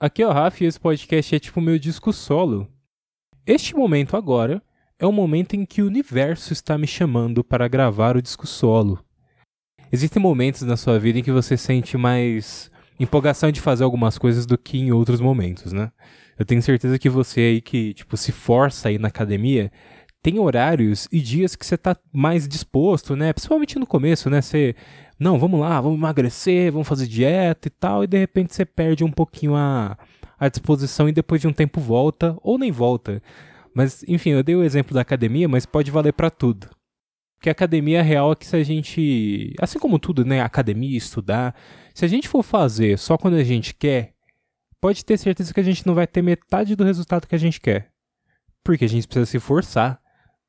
aqui é o Rafa e esse podcast é tipo meu disco solo. Este momento agora é o momento em que o universo está me chamando para gravar o disco solo. Existem momentos na sua vida em que você sente mais empolgação de fazer algumas coisas do que em outros momentos, né? Eu tenho certeza que você aí que, tipo, se força aí na academia, tem horários e dias que você tá mais disposto, né? Principalmente no começo, né? Você, não, vamos lá, vamos emagrecer, vamos fazer dieta e tal, e de repente você perde um pouquinho a, a disposição e depois de um tempo volta, ou nem volta. Mas, enfim, eu dei o exemplo da academia, mas pode valer para tudo. Porque a academia real é que se a gente, assim como tudo, né, academia, estudar, se a gente for fazer só quando a gente quer, pode ter certeza que a gente não vai ter metade do resultado que a gente quer. Porque a gente precisa se forçar,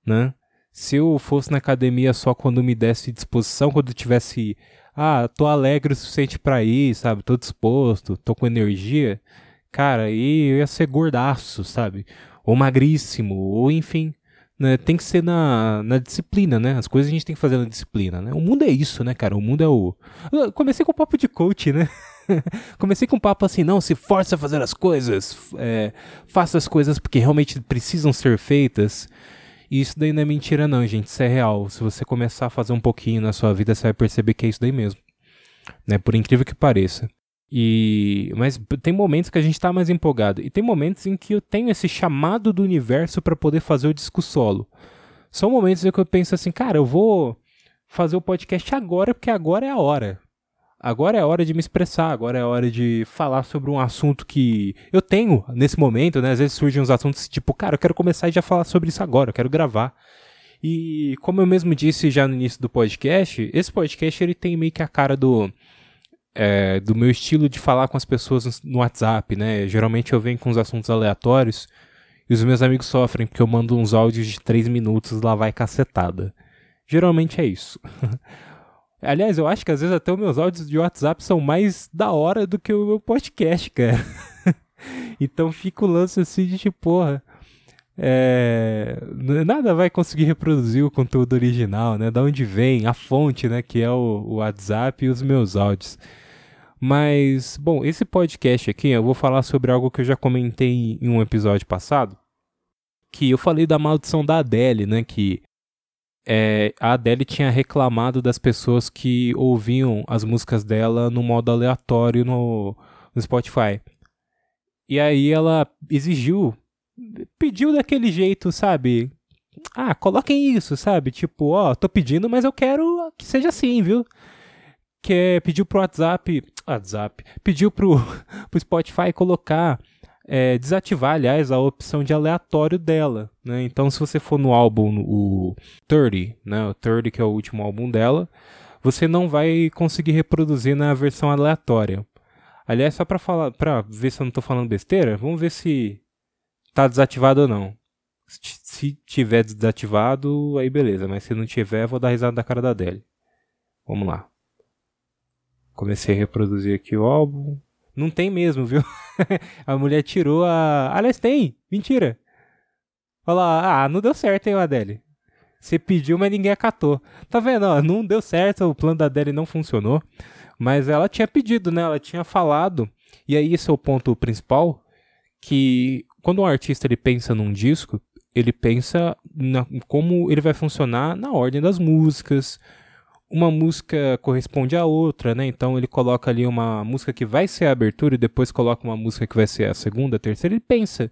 né? Se eu fosse na academia só quando me desse disposição, quando eu tivesse, ah, tô alegre o suficiente para ir, sabe? Tô disposto, tô com energia, cara, aí eu ia ser gordaço, sabe? Ou magríssimo, ou enfim, né, tem que ser na, na disciplina, né? As coisas a gente tem que fazer na disciplina, né? O mundo é isso, né, cara? O mundo é o. Eu comecei com o papo de coach, né? Comecei com um papo assim, não, se força a fazer as coisas, é, faça as coisas porque realmente precisam ser feitas. E isso daí não é mentira, não, gente. Isso é real. Se você começar a fazer um pouquinho na sua vida, você vai perceber que é isso daí mesmo. Né? Por incrível que pareça. E mas tem momentos que a gente está mais empolgado e tem momentos em que eu tenho esse chamado do universo para poder fazer o disco solo. São momentos em que eu penso assim, cara, eu vou fazer o podcast agora porque agora é a hora. Agora é hora de me expressar, agora é hora de falar sobre um assunto que eu tenho nesse momento, né? Às vezes surgem uns assuntos tipo, cara, eu quero começar e já falar sobre isso agora, eu quero gravar. E como eu mesmo disse já no início do podcast, esse podcast ele tem meio que a cara do é, do meu estilo de falar com as pessoas no WhatsApp, né? Geralmente eu venho com uns assuntos aleatórios e os meus amigos sofrem porque eu mando uns áudios de 3 minutos lá vai cacetada. Geralmente é isso. Aliás, eu acho que às vezes até os meus áudios de WhatsApp são mais da hora do que o meu podcast, cara. então fica o lance assim de tipo, porra. É, nada vai conseguir reproduzir o conteúdo original, né? Da onde vem a fonte, né? Que é o, o WhatsApp e os meus áudios. Mas, bom, esse podcast aqui eu vou falar sobre algo que eu já comentei em um episódio passado. Que eu falei da maldição da Adele, né? Que é, a Adele tinha reclamado das pessoas que ouviam as músicas dela no modo aleatório no, no Spotify. E aí ela exigiu, pediu daquele jeito, sabe? Ah, coloquem isso, sabe? Tipo, ó, tô pedindo, mas eu quero que seja assim, viu? Que é, pediu pro WhatsApp, WhatsApp, pediu pro, pro Spotify colocar é, desativar, aliás, a opção de aleatório dela. Né? Então, se você for no álbum, o 30, né? o 30 que é o último álbum dela, você não vai conseguir reproduzir na versão aleatória. Aliás, só para falar, para ver se eu não estou falando besteira, vamos ver se está desativado ou não. Se tiver desativado, aí beleza, mas se não tiver, vou dar risada da cara da Adele. Vamos lá. Comecei a reproduzir aqui o álbum. Não tem mesmo, viu? a mulher tirou a. Aliás, tem! Mentira! Lá, ah, não deu certo, hein, Adele? Você pediu, mas ninguém acatou. Tá vendo? Ó, não deu certo, o plano da Adele não funcionou. Mas ela tinha pedido, né? Ela tinha falado. E aí, esse é o ponto principal. Que quando um artista ele pensa num disco, ele pensa na, como ele vai funcionar na ordem das músicas, uma música corresponde à outra, né? Então ele coloca ali uma música que vai ser a abertura e depois coloca uma música que vai ser a segunda, a terceira. Ele pensa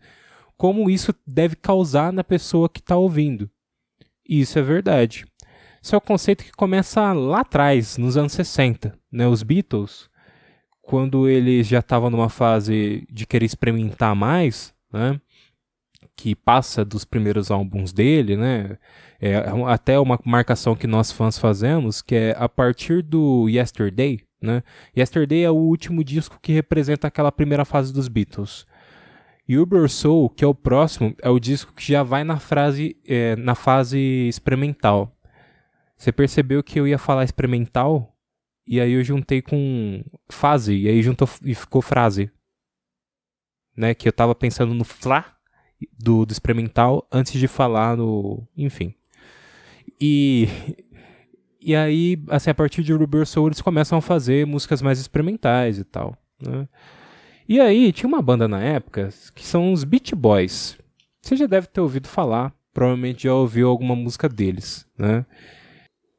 como isso deve causar na pessoa que está ouvindo. E isso é verdade. Isso é o conceito que começa lá atrás, nos anos 60. Né? Os Beatles, quando eles já estavam numa fase de querer experimentar mais, né? que passa dos primeiros álbuns dele, né? É até uma marcação que nós fãs fazemos, que é a partir do Yesterday, né? Yesterday é o último disco que representa aquela primeira fase dos Beatles. E Uber Soul, que é o próximo, é o disco que já vai na, frase, é, na fase experimental. Você percebeu que eu ia falar experimental? E aí eu juntei com fase, e aí juntou e ficou frase. Né? Que eu tava pensando no Fla, do, do experimental antes de falar no. Enfim. E. E aí, assim, a partir de Rubber Soul, eles começam a fazer músicas mais experimentais e tal. Né? E aí, tinha uma banda na época que são os Beach Boys. Você já deve ter ouvido falar, provavelmente já ouviu alguma música deles, né?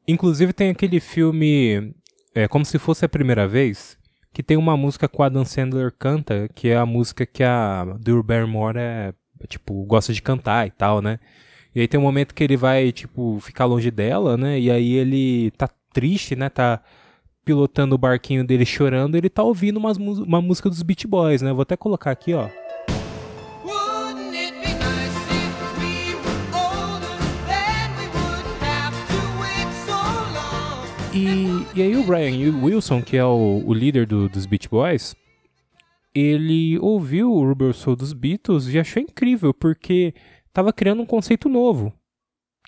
Inclusive tem aquele filme é, Como Se Fosse a Primeira Vez, que tem uma música que a Adam Sandler canta, que é a música que a Drew Barrymore é, tipo, gosta de cantar e tal, né? E aí tem um momento que ele vai, tipo, ficar longe dela, né? E aí ele tá triste, né? Tá pilotando o barquinho dele chorando, ele tá ouvindo umas, uma música dos Beach Boys, né? Vou até colocar aqui, ó. E, e aí o Brian Wilson, que é o, o líder do, dos Beach Boys, ele ouviu o Rubber Soul dos Beatles e achou incrível, porque estava criando um conceito novo,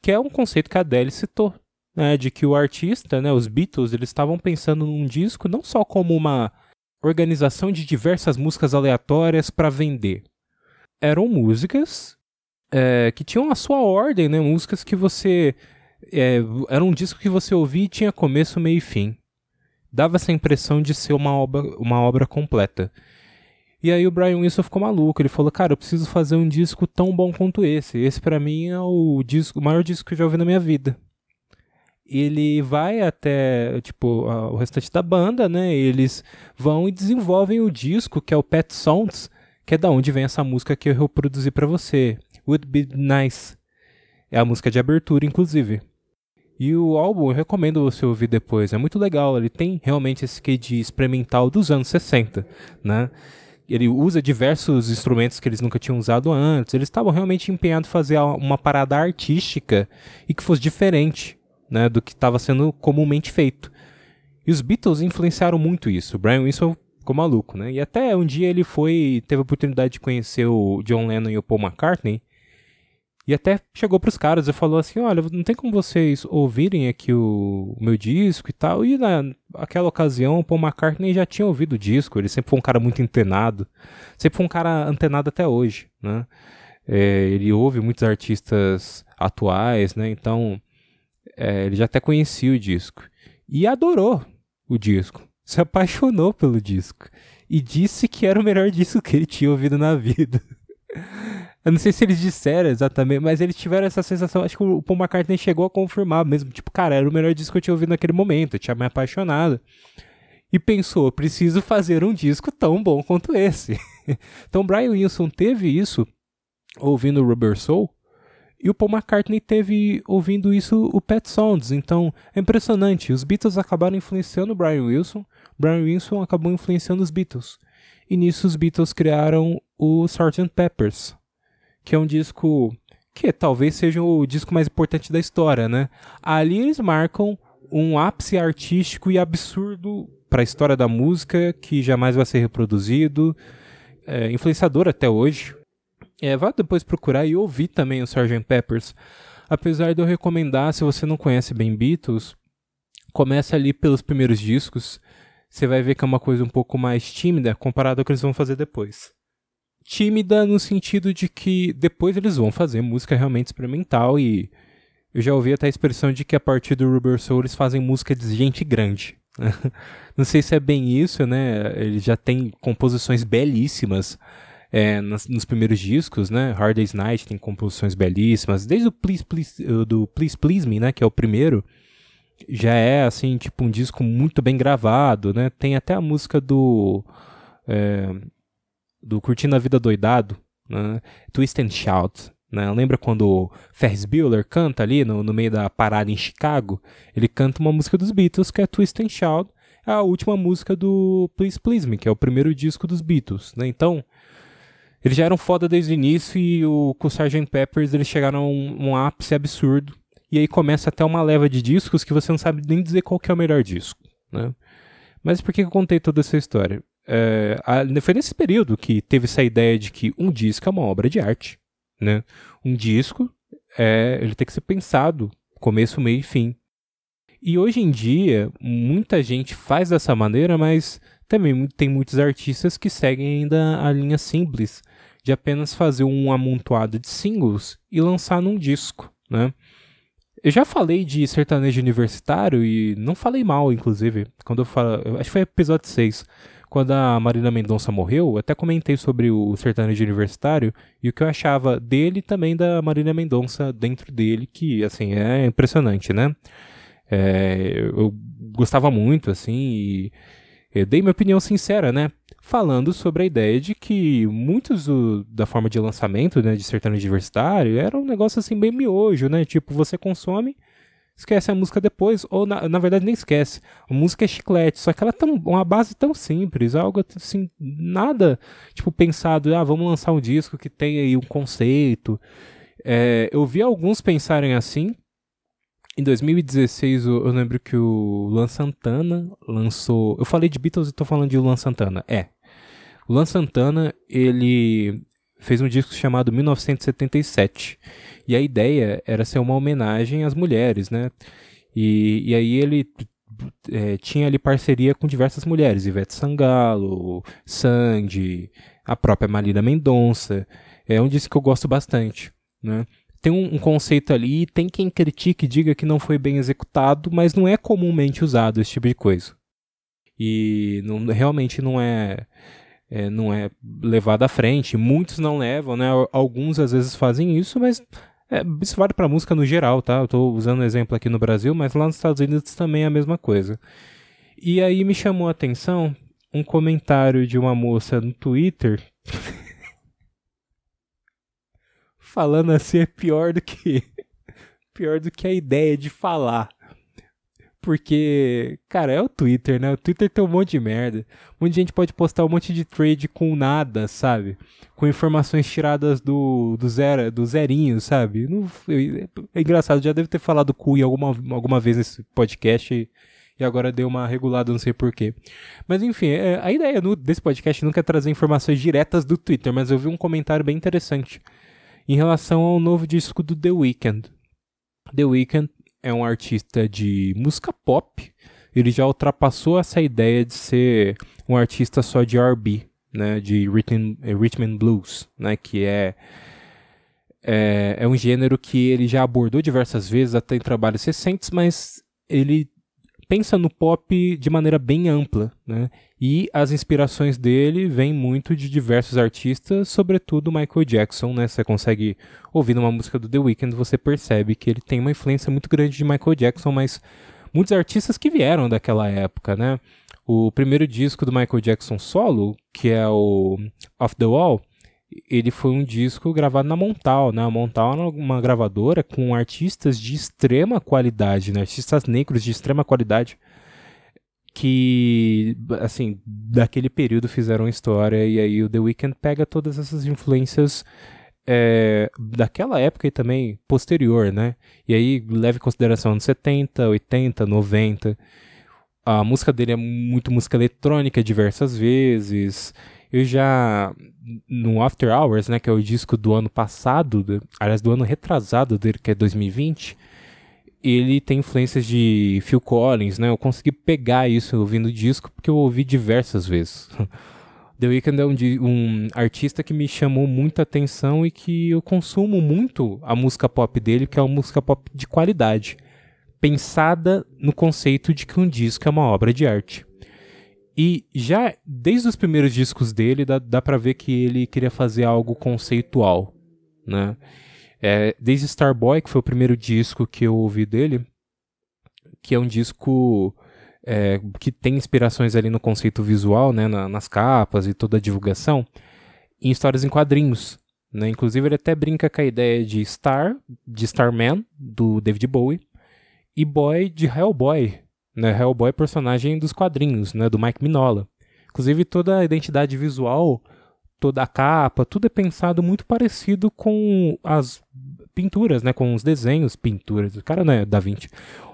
que é um conceito que a Adele citou, né, de que o artista, né, os Beatles, eles estavam pensando num disco não só como uma organização de diversas músicas aleatórias para vender. Eram músicas é, que tinham a sua ordem, né, músicas que você é, era um disco que você ouvia e tinha começo, meio e fim. Dava essa impressão de ser uma obra, uma obra completa. E aí o Brian Wilson ficou maluco. Ele falou, cara, eu preciso fazer um disco tão bom quanto esse. Esse para mim é o disco, o maior disco que eu já ouvi na minha vida ele vai até, tipo, o restante da banda, né? Eles vão e desenvolvem o disco, que é o Pet Sounds, que é da onde vem essa música que eu reproduzi para você. Would Be Nice. É a música de abertura, inclusive. E o álbum eu recomendo você ouvir depois, é muito legal, ele tem realmente esse quê de experimental dos anos 60, né? Ele usa diversos instrumentos que eles nunca tinham usado antes, eles estavam realmente empenhados em fazer uma parada artística e que fosse diferente, né, do que estava sendo comumente feito. E os Beatles influenciaram muito isso. O Brian Wilson ficou maluco, né? E até um dia ele foi, teve a oportunidade de conhecer o John Lennon e o Paul McCartney. E até chegou para os caras e falou assim: Olha, não tem como vocês ouvirem aqui o, o meu disco e tal. E naquela ocasião, o Paul McCartney já tinha ouvido o disco. Ele sempre foi um cara muito antenado. Sempre foi um cara antenado até hoje, né? É, ele ouve muitos artistas atuais, né? Então, é, ele já até conhecia o disco. E adorou o disco. Se apaixonou pelo disco. E disse que era o melhor disco que ele tinha ouvido na vida. Eu não sei se eles disseram exatamente, mas eles tiveram essa sensação. Acho que o Paul McCartney chegou a confirmar mesmo. Tipo, cara, era o melhor disco que eu tinha ouvido naquele momento. Eu tinha me apaixonado. E pensou, preciso fazer um disco tão bom quanto esse. então, Brian Wilson teve isso ouvindo Rubber Soul. E o Paul McCartney teve ouvindo isso o Pet Sounds. Então, é impressionante. Os Beatles acabaram influenciando o Brian Wilson. Brian Wilson acabou influenciando os Beatles. E nisso os Beatles criaram o Sgt. Peppers que é um disco que talvez seja o disco mais importante da história, né? Ali eles marcam um ápice artístico e absurdo para a história da música que jamais vai ser reproduzido, é, influenciador até hoje. É, vá depois procurar e ouvir também o Sgt. Peppers. Apesar de eu recomendar, se você não conhece bem Beatles, comece ali pelos primeiros discos. Você vai ver que é uma coisa um pouco mais tímida comparado ao que eles vão fazer depois tímida no sentido de que depois eles vão fazer música realmente experimental e eu já ouvi até a expressão de que a partir do Rubber Soul eles fazem música de gente grande. Não sei se é bem isso, né? Ele já tem composições belíssimas é, nos, nos, primeiros discos, né? Hard Day's Night tem composições belíssimas, desde o Please Please, do Please Please Me, né? Que é o primeiro, já é assim tipo um disco muito bem gravado, né? Tem até a música do é, do Curtindo a Vida Doidado, né? Twist and Shout. Né? Lembra quando Ferris Bueller canta ali no, no meio da parada em Chicago? Ele canta uma música dos Beatles que é Twist and Shout, é a última música do Please Please Me, que é o primeiro disco dos Beatles. Né? Então, eles já eram foda desde o início e o, com o Sgt. Peppers eles chegaram a um, um ápice absurdo. E aí começa até uma leva de discos que você não sabe nem dizer qual que é o melhor disco. Né? Mas por que eu contei toda essa história? É, a, foi nesse período que teve essa ideia de que um disco é uma obra de arte. Né? Um disco é, ele tem que ser pensado, começo, meio e fim. E hoje em dia, muita gente faz dessa maneira, mas também tem muitos artistas que seguem ainda a linha simples de apenas fazer um amontoado de singles e lançar num disco, né? Eu já falei de sertanejo universitário e não falei mal, inclusive, quando eu falo, acho que foi episódio 6, quando a Marina Mendonça morreu, eu até comentei sobre o sertanejo universitário e o que eu achava dele também da Marina Mendonça dentro dele, que, assim, é impressionante, né? É, eu gostava muito, assim, e eu dei minha opinião sincera, né? Falando sobre a ideia de que muitos do, da forma de lançamento, né, de sertanejo universitário, era um negócio assim bem miojo, né? Tipo, você consome esquece a música depois, ou na, na verdade nem esquece. A música é chiclete, só que ela é tão, uma base tão simples, algo assim, nada tipo pensado, ah, vamos lançar um disco que tem aí um conceito. É, eu vi alguns pensarem assim. Em 2016, eu, lembro que o Luan Santana lançou. Eu falei de Beatles e tô falando de Luan Santana. É. O Luan Santana, ele fez um disco chamado 1977. E a ideia era ser uma homenagem às mulheres, né? E, e aí ele é, tinha ali parceria com diversas mulheres, Ivete Sangalo, Sandy, a própria Marina Mendonça. É um disco que eu gosto bastante, né? Tem um, um conceito ali, tem quem critique e diga que não foi bem executado, mas não é comumente usado esse tipo de coisa. E não, realmente não é é, não é levado à frente. Muitos não levam, né? Alguns às vezes fazem isso, mas é, isso vale para música no geral, tá? Eu tô usando exemplo aqui no Brasil, mas lá nos Estados Unidos também é a mesma coisa. E aí me chamou a atenção um comentário de uma moça no Twitter falando assim é pior do que pior do que a ideia de falar. Porque, cara, é o Twitter, né? O Twitter tem um monte de merda. De gente pode postar um monte de trade com nada, sabe? Com informações tiradas do, do, zero, do zerinho, sabe? Não, é engraçado, já deve ter falado cu em alguma, alguma vez nesse podcast e, e agora deu uma regulada, não sei porquê. Mas enfim, é, a ideia no, desse podcast nunca é trazer informações diretas do Twitter, mas eu vi um comentário bem interessante em relação ao novo disco do The Weeknd. The Weeknd é um artista de música pop. Ele já ultrapassou essa ideia de ser um artista só de R&B, né, de rhythm, eh, rhythm and blues, né, que é, é é um gênero que ele já abordou diversas vezes até em trabalhos recentes, mas ele pensa no pop de maneira bem ampla, né? E as inspirações dele vêm muito de diversos artistas, sobretudo Michael Jackson, né? Você consegue ouvir uma música do The Weeknd, você percebe que ele tem uma influência muito grande de Michael Jackson, mas muitos artistas que vieram daquela época, né? O primeiro disco do Michael Jackson solo, que é o Off the Wall, ele foi um disco gravado na Montal, né? A Montal é uma gravadora com artistas de extrema qualidade, né? Artistas negros de extrema qualidade que, assim, daquele período fizeram história e aí o The Weeknd pega todas essas influências é, daquela época e também posterior, né? E aí leva em consideração anos 70, 80, 90. A música dele é muito música eletrônica diversas vezes. Eu já no After Hours, né, que é o disco do ano passado, aliás, do ano retrasado dele, que é 2020, ele tem influências de Phil Collins, né? Eu consegui pegar isso ouvindo o disco porque eu ouvi diversas vezes. The Weeknd é um, um, artista que me chamou muita atenção e que eu consumo muito a música pop dele, que é uma música pop de qualidade, pensada no conceito de que um disco é uma obra de arte. E já desde os primeiros discos dele, dá, dá pra ver que ele queria fazer algo conceitual, né? É, desde Starboy, que foi o primeiro disco que eu ouvi dele, que é um disco é, que tem inspirações ali no conceito visual, né, na, nas capas e toda a divulgação, em histórias em quadrinhos. Né? Inclusive, ele até brinca com a ideia de Star, de Starman, do David Bowie, e Boy de Hellboy, né? Hellboy é personagem dos quadrinhos, né? Do Mike Minola. Inclusive toda a identidade visual, toda a capa, tudo é pensado muito parecido com as pinturas, né? Com os desenhos, pinturas. O cara não é Da Vinci.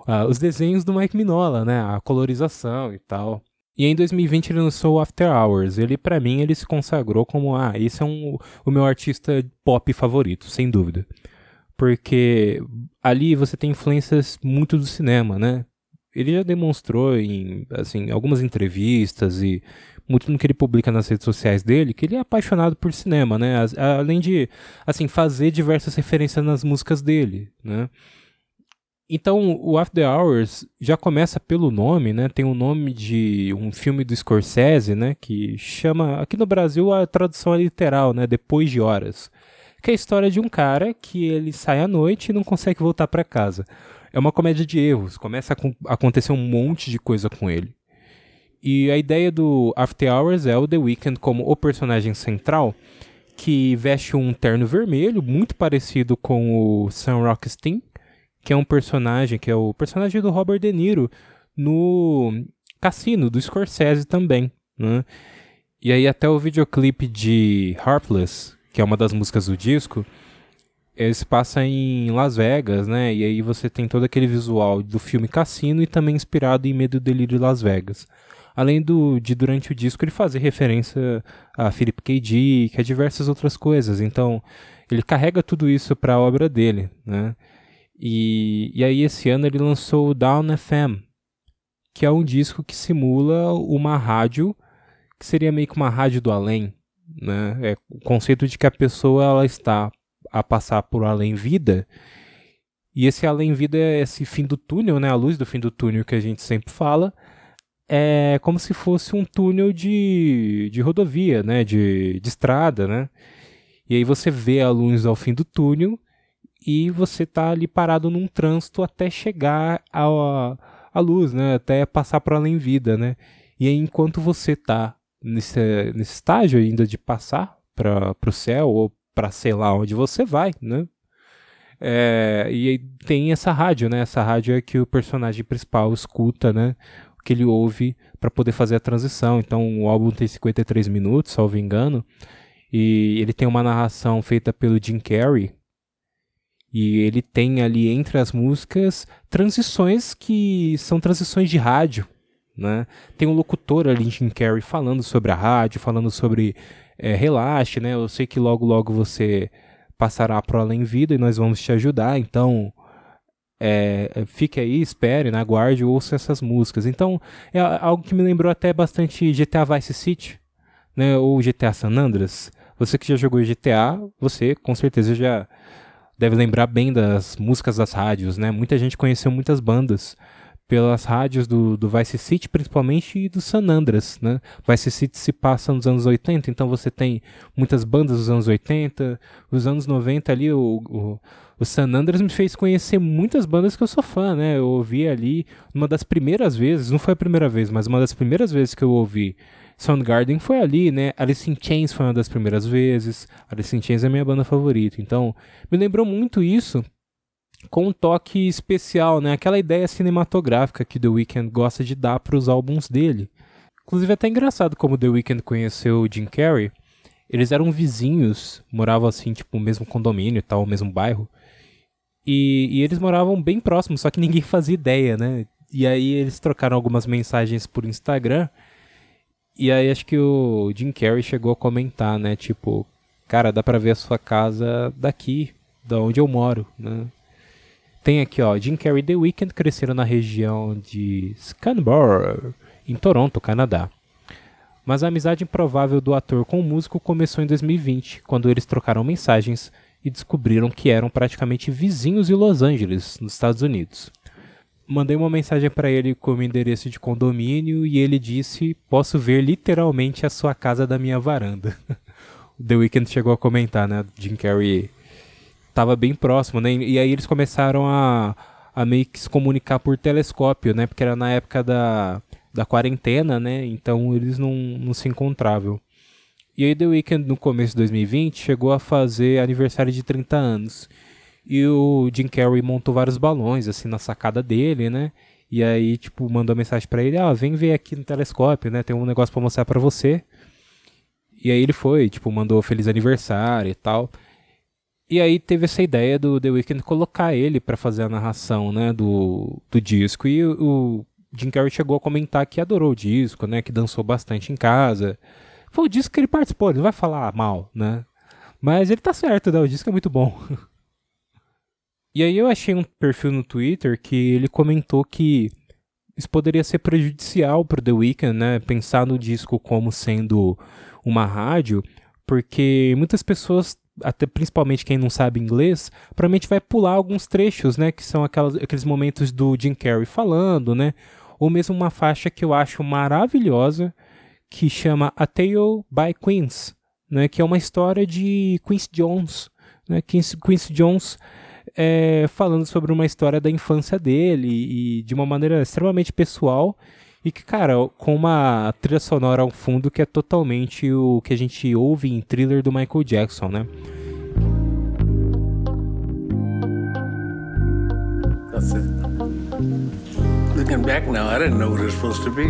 Uh, os desenhos do Mike Minola, né? A colorização e tal. E em 2020 ele lançou After Hours. Ele, para mim, ele se consagrou como, ah, esse é um, o meu artista pop favorito, sem dúvida. Porque ali você tem influências muito do cinema, né? Ele já demonstrou em assim, algumas entrevistas e muito no que ele publica nas redes sociais dele, que ele é apaixonado por cinema, né? Além de assim fazer diversas referências nas músicas dele, né? Então, o After Hours já começa pelo nome, né? Tem o nome de um filme do Scorsese, né? Que chama, aqui no Brasil, a tradução é literal, né? Depois de Horas. Que é a história de um cara que ele sai à noite e não consegue voltar para casa. É uma comédia de erros. Começa a acontecer um monte de coisa com ele. E a ideia do After Hours é o The Weeknd como o personagem central, que veste um terno vermelho, muito parecido com o Sam Rockstein, que é um personagem, que é o personagem do Robert De Niro no Cassino, do Scorsese também, né? E aí até o videoclipe de Heartless, que é uma das músicas do disco, ele se passa em Las Vegas, né? E aí você tem todo aquele visual do filme Cassino e também inspirado em Medo e Delírio de Las Vegas. Além do, de durante o disco ele fazer referência a Philip K. Dick, a diversas outras coisas. Então ele carrega tudo isso para a obra dele, né? E, e aí esse ano ele lançou o Down FM, que é um disco que simula uma rádio, que seria meio que uma rádio do além, né? É o conceito de que a pessoa ela está a passar por além vida, e esse além vida esse fim do túnel, né? A luz do fim do túnel que a gente sempre fala, é como se fosse um túnel de, de rodovia, né? De, de estrada, né? E aí você vê a luz ao fim do túnel e você tá ali parado num trânsito até chegar à, à luz, né? Até passar para além vida, né? E aí, enquanto você tá nesse, nesse estágio ainda de passar para o céu ou para sei lá onde você vai, né? É, e tem essa rádio, né? Essa rádio é que o personagem principal escuta, né? O que ele ouve para poder fazer a transição. Então o álbum tem 53 minutos, salvo engano. E ele tem uma narração feita pelo Jim Carrey, e ele tem ali entre as músicas transições que são transições de rádio. Né? Tem um locutor ali, Jim Carrey, falando sobre a rádio, falando sobre é, relaxe, né? Eu sei que logo logo você passará para além vida e nós vamos te ajudar, então é, fique aí, espere, né? aguarde, ouça essas músicas. Então é algo que me lembrou até bastante GTA Vice City, né? Ou GTA San Andreas. Você que já jogou GTA, você com certeza já deve lembrar bem das músicas das rádios, né? Muita gente conheceu muitas bandas pelas rádios do, do Vice City, principalmente e do San Andreas, né? Vice City se passa nos anos 80, então você tem muitas bandas dos anos 80, os anos 90 ali, o, o, o San Andreas me fez conhecer muitas bandas que eu sou fã, né? Eu ouvi ali, uma das primeiras vezes, não foi a primeira vez, mas uma das primeiras vezes que eu ouvi Soundgarden foi ali, né? Alice in Chains foi uma das primeiras vezes. Alice in Chains é minha banda favorita. Então, me lembrou muito isso com um toque especial, né? Aquela ideia cinematográfica que The Weeknd gosta de dar para os álbuns dele. Inclusive é até engraçado como The Weeknd conheceu o Jim Carrey. Eles eram vizinhos, moravam assim, tipo, no mesmo condomínio e tal, no mesmo bairro. E, e eles moravam bem próximos, só que ninguém fazia ideia, né? E aí eles trocaram algumas mensagens por Instagram. E aí acho que o Jim Carrey chegou a comentar, né? Tipo, cara, dá pra ver a sua casa daqui, da onde eu moro, né? Tem aqui, ó, Jim Carrey e The Weeknd cresceram na região de Scarborough, em Toronto, Canadá. Mas a amizade improvável do ator com o músico começou em 2020, quando eles trocaram mensagens e descobriram que eram praticamente vizinhos em Los Angeles, nos Estados Unidos mandei uma mensagem para ele com o endereço de condomínio e ele disse: Posso ver literalmente a sua casa da minha varanda. The Weeknd chegou a comentar, né? Jim Carrey estava bem próximo, né? E aí eles começaram a, a meio que se comunicar por telescópio, né? Porque era na época da, da quarentena, né? Então eles não, não se encontravam. E aí The Weeknd, no começo de 2020, chegou a fazer aniversário de 30 anos. E o Jim Carrey montou vários balões, assim, na sacada dele, né? E aí, tipo, mandou mensagem para ele, ah, vem ver aqui no telescópio, né? Tem um negócio para mostrar para você. E aí ele foi, tipo, mandou feliz aniversário e tal. E aí teve essa ideia do The Weeknd colocar ele para fazer a narração, né, do, do disco. E o, Jim Carrey chegou a comentar que adorou o disco, né, que dançou bastante em casa. Foi o disco que ele participou, ele não vai falar mal, né? Mas ele tá certo, né? O disco é muito bom. E aí eu achei um perfil no Twitter que ele comentou que isso poderia ser prejudicial para The Weeknd, né? Pensar no disco como sendo uma rádio, porque muitas pessoas até principalmente quem não sabe inglês, provavelmente vai pular alguns trechos, né? Que são aquelas, aqueles momentos do Jim Carrey falando, né? Ou mesmo uma faixa que eu acho maravilhosa, que chama A Tale by Queens, né? Que é uma história de Quincy Jones, né? Quincy, Quincy Jones é, falando sobre uma história da infância dele e de uma maneira extremamente pessoal e que, cara, com uma trilha sonora ao fundo que é totalmente o que a gente ouve em thriller do Michael Jackson, né? That's it. Looking back now, I didn't know what it was supposed to be.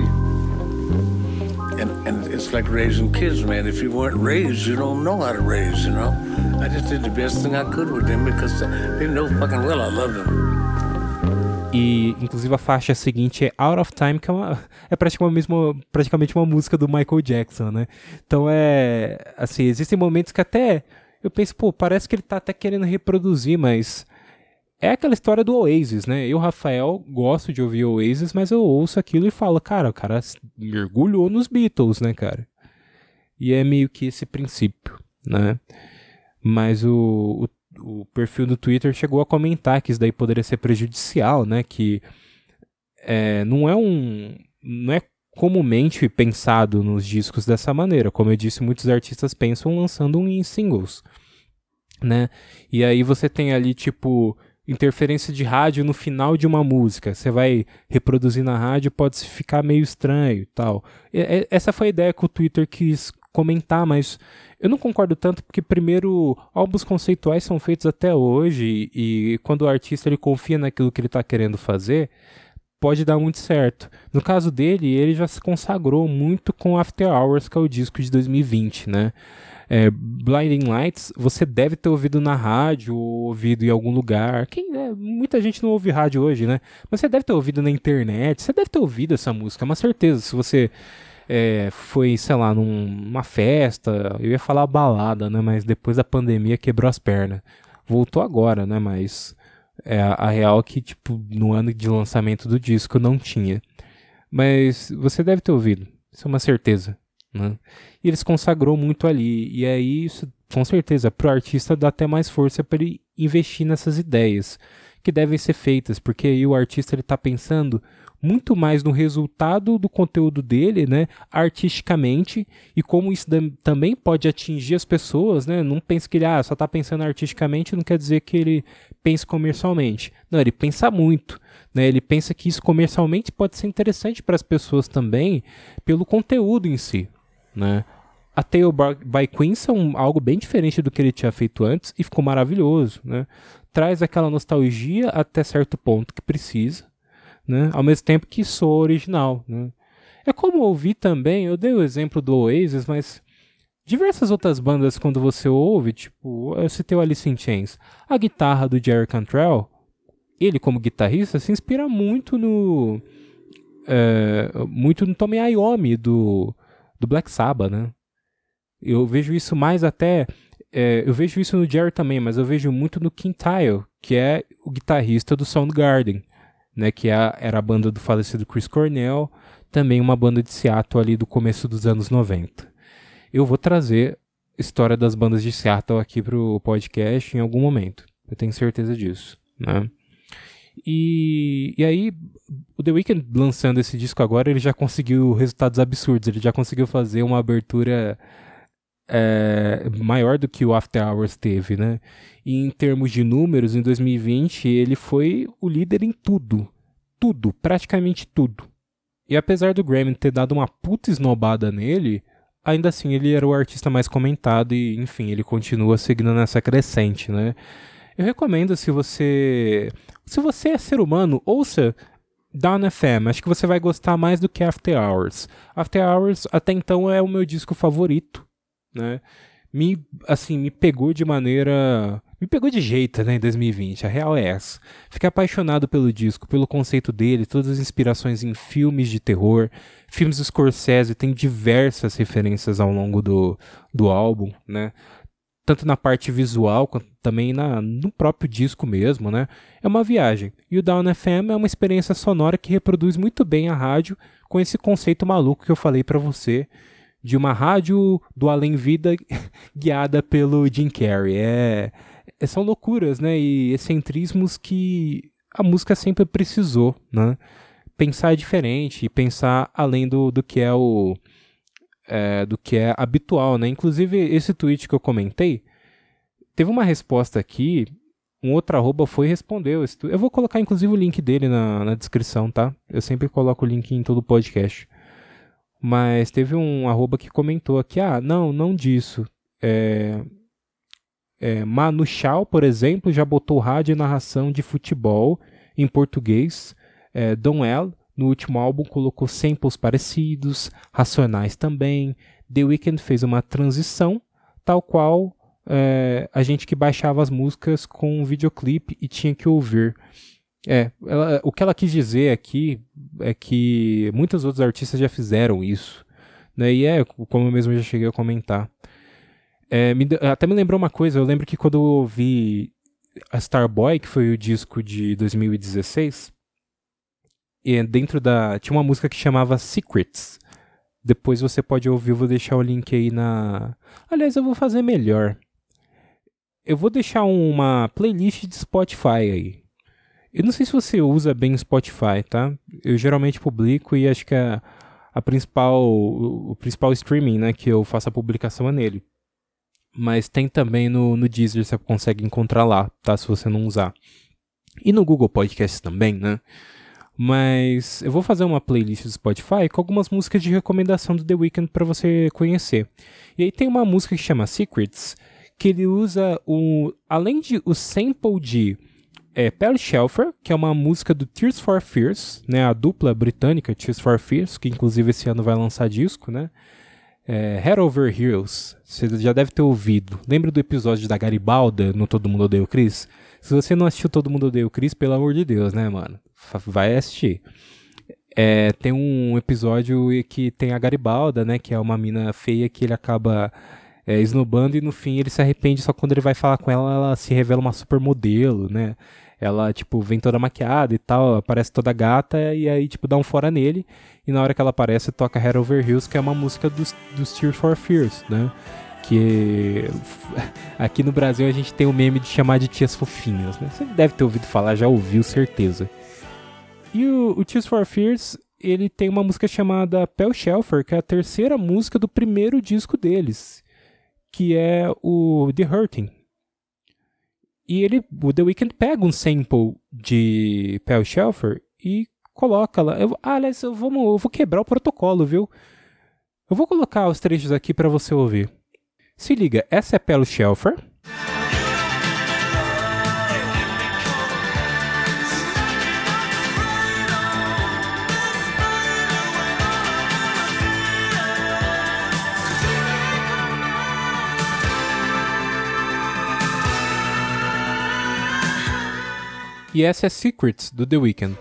And, and it's like raising kids, man. If you weren't raised, you don't know how to raise, you know? I just did the best thing I could with them because they know fucking well I them. E, inclusive, a faixa seguinte é Out of Time, que é, uma, é praticamente, uma, praticamente uma música do Michael Jackson, né? Então, é. Assim, existem momentos que até. Eu penso, pô, parece que ele tá até querendo reproduzir, mas. É aquela história do Oasis, né? Eu, Rafael, gosto de ouvir Oasis, mas eu ouço aquilo e falo, cara, o cara mergulhou nos Beatles, né, cara? E é meio que esse princípio, né? Mas o, o o perfil do Twitter chegou a comentar que isso daí poderia ser prejudicial, né? Que é, não é um. não é comumente pensado nos discos dessa maneira. Como eu disse, muitos artistas pensam lançando um em singles, né? E aí você tem ali, tipo, interferência de rádio no final de uma música. Você vai reproduzir na rádio, pode ficar meio estranho e tal. Essa foi a ideia que o Twitter quis comentar, mas eu não concordo tanto porque, primeiro, álbuns conceituais são feitos até hoje e quando o artista ele confia naquilo que ele está querendo fazer, pode dar muito certo. No caso dele, ele já se consagrou muito com After Hours, que é o disco de 2020, né? É, Blinding Lights, você deve ter ouvido na rádio ou ouvido em algum lugar. Quem, é, muita gente não ouve rádio hoje, né? Mas você deve ter ouvido na internet, você deve ter ouvido essa música, é uma certeza. Se você é, foi, sei lá, numa festa, eu ia falar balada, né? Mas depois da pandemia quebrou as pernas. Voltou agora, né? Mas é, a real é que, tipo, no ano de lançamento do disco não tinha. Mas você deve ter ouvido, isso é uma certeza. Né? E ele se consagrou muito ali. E aí, isso, com certeza, para o artista dá até mais força para ele investir nessas ideias que devem ser feitas, porque aí o artista ele está pensando muito mais no resultado do conteúdo dele, né, artisticamente, e como isso também pode atingir as pessoas, né? Não pense que ele ah, só está pensando artisticamente, não quer dizer que ele pense comercialmente. Não, ele pensa muito, né? Ele pensa que isso comercialmente pode ser interessante para as pessoas também, pelo conteúdo em si, né? A Tale by Queens é um, algo bem diferente do que ele tinha feito antes e ficou maravilhoso, né? Traz aquela nostalgia até certo ponto que precisa, né? Ao mesmo tempo que sou original, né? É como ouvir também, eu dei o exemplo do Oasis, mas diversas outras bandas quando você ouve, tipo, eu citei o Alice in Chains, a guitarra do Jerry Cantrell, ele como guitarrista se inspira muito no é, muito no Tommy Iommi do, do Black Sabbath, né? Eu vejo isso mais até é, eu vejo isso no Jerry também, mas eu vejo muito no Kim Tyle, que é o guitarrista do Soundgarden né, que é era a banda do falecido Chris Cornell, também uma banda de Seattle ali do começo dos anos 90. Eu vou trazer história das bandas de Seattle aqui pro podcast em algum momento. Eu tenho certeza disso, né? E, e aí, o The Weeknd lançando esse disco agora, ele já conseguiu resultados absurdos. Ele já conseguiu fazer uma abertura é, maior do que o After Hours teve, né? E em termos de números, em 2020 ele foi o líder em tudo. Tudo, praticamente tudo. E apesar do Grammy ter dado uma puta esnobada nele, ainda assim ele era o artista mais comentado e, enfim, ele continua seguindo nessa crescente, né? Eu recomendo se você. Se você é ser humano, ouça Down FM. Acho que você vai gostar mais do que After Hours. After Hours até então é o meu disco favorito né? Me, assim, me pegou de maneira. Me pegou de jeito, né, em 2020. A real é essa. Fiquei apaixonado pelo disco, pelo conceito dele, todas as inspirações em filmes de terror. Filmes do Scorsese tem diversas referências ao longo do, do álbum, né? Tanto na parte visual, quanto também na, no próprio disco mesmo, né? É uma viagem. E o Down FM é uma experiência sonora que reproduz muito bem a rádio com esse conceito maluco que eu falei para você de uma rádio do além-vida guiada pelo Jim Carrey. É, é, são loucuras, né? E excentrismos que a música sempre precisou, né? Pensar diferente, pensar além do, do que é o é, do que é habitual, né? Inclusive esse tweet que eu comentei teve uma resposta aqui um outro arroba foi e respondeu. Eu vou colocar inclusive o link dele na, na descrição, tá? Eu sempre coloco o link em todo o podcast. Mas teve um arroba que comentou aqui, ah, não, não disso. É, é, Manu Chao, por exemplo, já botou rádio e narração de futebol em português. É, Don no último álbum, colocou samples parecidos, Racionais também. The Weeknd fez uma transição, tal qual é, a gente que baixava as músicas com um videoclipe e tinha que ouvir. É, ela, o que ela quis dizer aqui é que muitos outros artistas já fizeram isso. Né? E é, como eu mesmo já cheguei a comentar. É, me, até me lembrou uma coisa, eu lembro que quando eu ouvi a Starboy, que foi o disco de 2016, e dentro da. tinha uma música que chamava Secrets. Depois você pode ouvir, eu vou deixar o link aí na. Aliás, eu vou fazer melhor. Eu vou deixar uma playlist de Spotify aí. Eu não sei se você usa bem o Spotify, tá? Eu geralmente publico e acho que a, a principal, o, o principal streaming, né, que eu faço a publicação é nele. Mas tem também no, no Deezer, você consegue encontrar lá, tá? Se você não usar. E no Google Podcast também, né? Mas eu vou fazer uma playlist do Spotify com algumas músicas de recomendação do The Weeknd para você conhecer. E aí tem uma música que chama Secrets, que ele usa o além de o sample de é, Pelle Shelfer, que é uma música do Tears for Fears, né, a dupla britânica Tears for Fears, que inclusive esse ano vai lançar disco, né? É, Head Over Heels, você já deve ter ouvido. Lembra do episódio da Garibalda no Todo Mundo Odeia o Chris? Se você não assistiu Todo Mundo Odeia o Chris, pelo amor de Deus, né, mano? Vai assistir. É, tem um episódio que tem a Garibalda, né, que é uma mina feia que ele acaba é, esnobando e no fim ele se arrepende só quando ele vai falar com ela, ela se revela uma supermodelo, né? Ela, tipo, vem toda maquiada e tal, aparece toda gata e aí, tipo, dá um fora nele. E na hora que ela aparece, toca Head Over Heels, que é uma música dos, dos Tears for Fears, né? Que aqui no Brasil a gente tem o meme de chamar de tias fofinhas, né? Você deve ter ouvido falar, já ouviu, certeza. E o, o Tears for Fears, ele tem uma música chamada Pell Shelfer, que é a terceira música do primeiro disco deles, que é o The Hurting. E ele, o The Weeknd pega um sample de Pell Shelfer e coloca lá. Eu, ah, aliás, eu, vou, eu vou quebrar o protocolo, viu? Eu vou colocar os trechos aqui para você ouvir. Se liga, essa é Pell Shelfer. E essa é Secrets, do The Weeknd.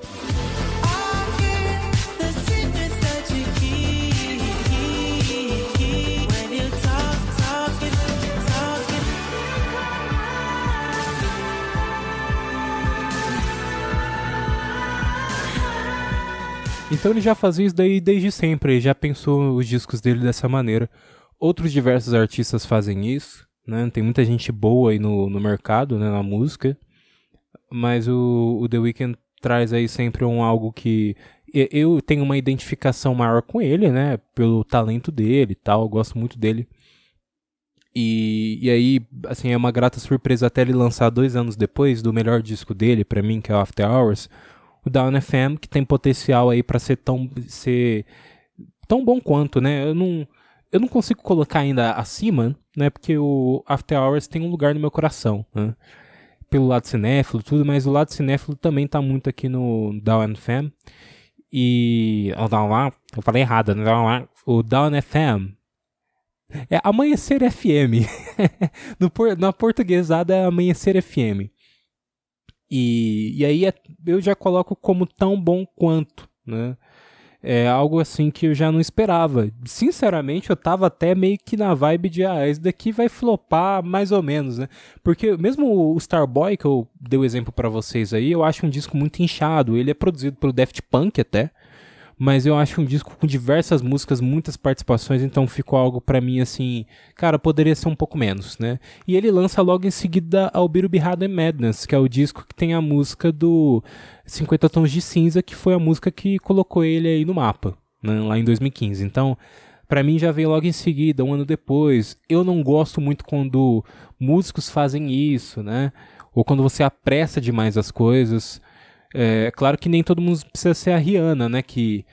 Então ele já fazia isso daí desde sempre, ele já pensou os discos dele dessa maneira. Outros diversos artistas fazem isso, né? Tem muita gente boa aí no, no mercado, né, na música mas o, o The Weeknd traz aí sempre um algo que eu tenho uma identificação maior com ele, né? Pelo talento dele e tal, eu gosto muito dele. E, e aí, assim, é uma grata surpresa até ele lançar dois anos depois do melhor disco dele, para mim, que é o After Hours, o Down FM, que tem potencial aí para ser tão ser tão bom quanto, né? Eu não eu não consigo colocar ainda acima, né? Porque o After Hours tem um lugar no meu coração, né? Pelo lado cinéfilo tudo, mas o lado cinéfilo também tá muito aqui no Down FM. E. Eu falei errado, né? O Down FM. É Amanhecer FM. no, na portuguesada é Amanhecer FM. E, e aí é, eu já coloco como tão bom quanto, né? É algo assim que eu já não esperava. Sinceramente, eu tava até meio que na vibe de, ah, esse daqui vai flopar mais ou menos, né? Porque mesmo o Starboy, que eu dei o exemplo para vocês aí, eu acho um disco muito inchado. Ele é produzido pelo Daft Punk até, mas eu acho um disco com diversas músicas, muitas participações, então ficou algo para mim assim, cara, poderia ser um pouco menos, né? E ele lança logo em seguida Ao Biru Birrado Madness, que é o disco que tem a música do 50 Tons de Cinza, que foi a música que colocou ele aí no mapa, né, lá em 2015. Então, para mim já veio logo em seguida, um ano depois. Eu não gosto muito quando músicos fazem isso, né? Ou quando você apressa demais as coisas. É claro que nem todo mundo precisa ser a Rihanna, né? Que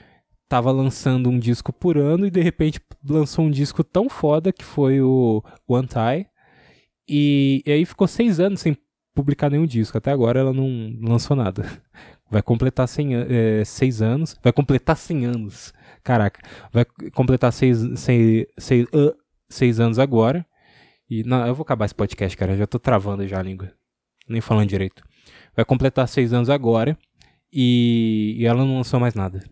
tava lançando um disco por ano e de repente lançou um disco tão foda que foi o One Tie. E, e aí ficou seis anos sem publicar nenhum disco. Até agora ela não lançou nada. Vai completar 100, é, seis anos. Vai completar 100 anos. Caraca. Vai completar seis, seis, seis, uh, seis anos agora. E não, eu vou acabar esse podcast, cara. Eu já tô travando já a língua. Nem falando direito. Vai completar seis anos agora. E, e ela não lançou mais nada.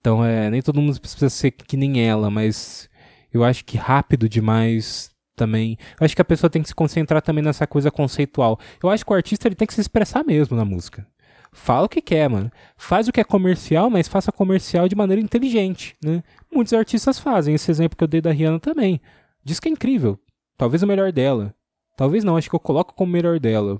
Então é. Nem todo mundo precisa ser que nem ela, mas eu acho que rápido demais também. Eu acho que a pessoa tem que se concentrar também nessa coisa conceitual. Eu acho que o artista ele tem que se expressar mesmo na música. Fala o que quer, mano. Faz o que é comercial, mas faça comercial de maneira inteligente, né? Muitos artistas fazem. Esse exemplo que eu dei da Rihanna também. Diz que é incrível. Talvez o melhor dela. Talvez não, acho que eu coloco como melhor dela.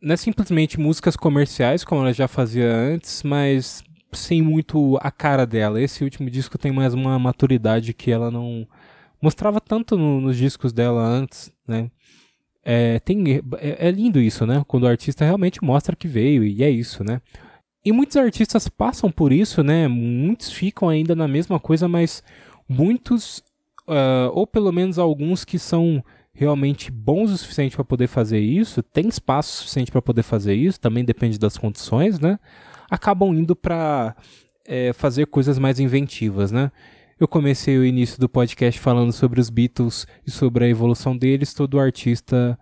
Não é simplesmente músicas comerciais, como ela já fazia antes, mas sem muito a cara dela. Esse último disco tem mais uma maturidade que ela não mostrava tanto no, nos discos dela antes, né? É, tem, é, é, lindo isso, né? Quando o artista realmente mostra que veio, e é isso, né? E muitos artistas passam por isso, né? Muitos ficam ainda na mesma coisa, mas muitos, uh, ou pelo menos alguns que são realmente bons o suficiente para poder fazer isso, tem espaço suficiente para poder fazer isso, também depende das condições, né? Acabam indo para é, fazer coisas mais inventivas, né? Eu comecei o início do podcast falando sobre os Beatles e sobre a evolução deles. Todo artista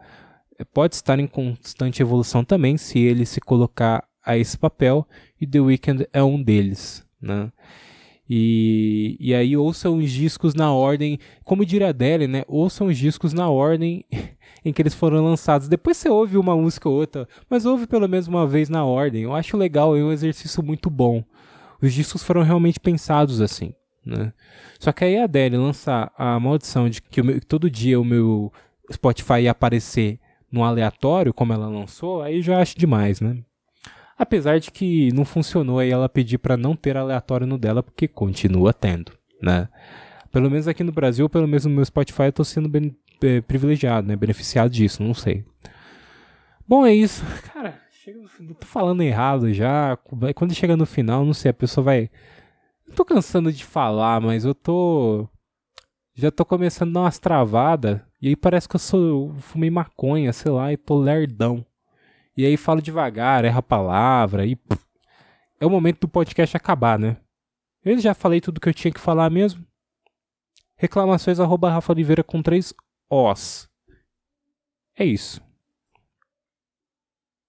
eh, pode estar em constante evolução também, se ele se colocar a esse papel, e The Weeknd é um deles, né? E, e aí ouçam os discos na ordem, como diria a Adele, né? Ouçam os discos na ordem em que eles foram lançados. Depois você ouve uma música ou outra, mas ouve pelo menos uma vez na ordem. Eu acho legal, é um exercício muito bom. Os discos foram realmente pensados assim. Né? Só que aí a Adele lançar a maldição de que meu, todo dia o meu Spotify ia aparecer no aleatório, como ela lançou, aí já acho demais, né? Apesar de que não funcionou aí ela pedir para não ter aleatório no dela, porque continua tendo, né? Pelo menos aqui no Brasil, pelo menos no meu Spotify, eu tô sendo é, privilegiado, né? Beneficiado disso, não sei. Bom, é isso. Cara, chega, tô falando errado já. Quando chega no final, não sei, a pessoa vai tô cansando de falar, mas eu tô. Já tô começando a dar umas travadas. E aí parece que eu sou. Eu fumei maconha, sei lá, e tô lerdão. E aí falo devagar, erra a palavra. E. É o momento do podcast acabar, né? Eu já falei tudo que eu tinha que falar mesmo. Reclamações arroba Rafa Oliveira com três Os. É isso.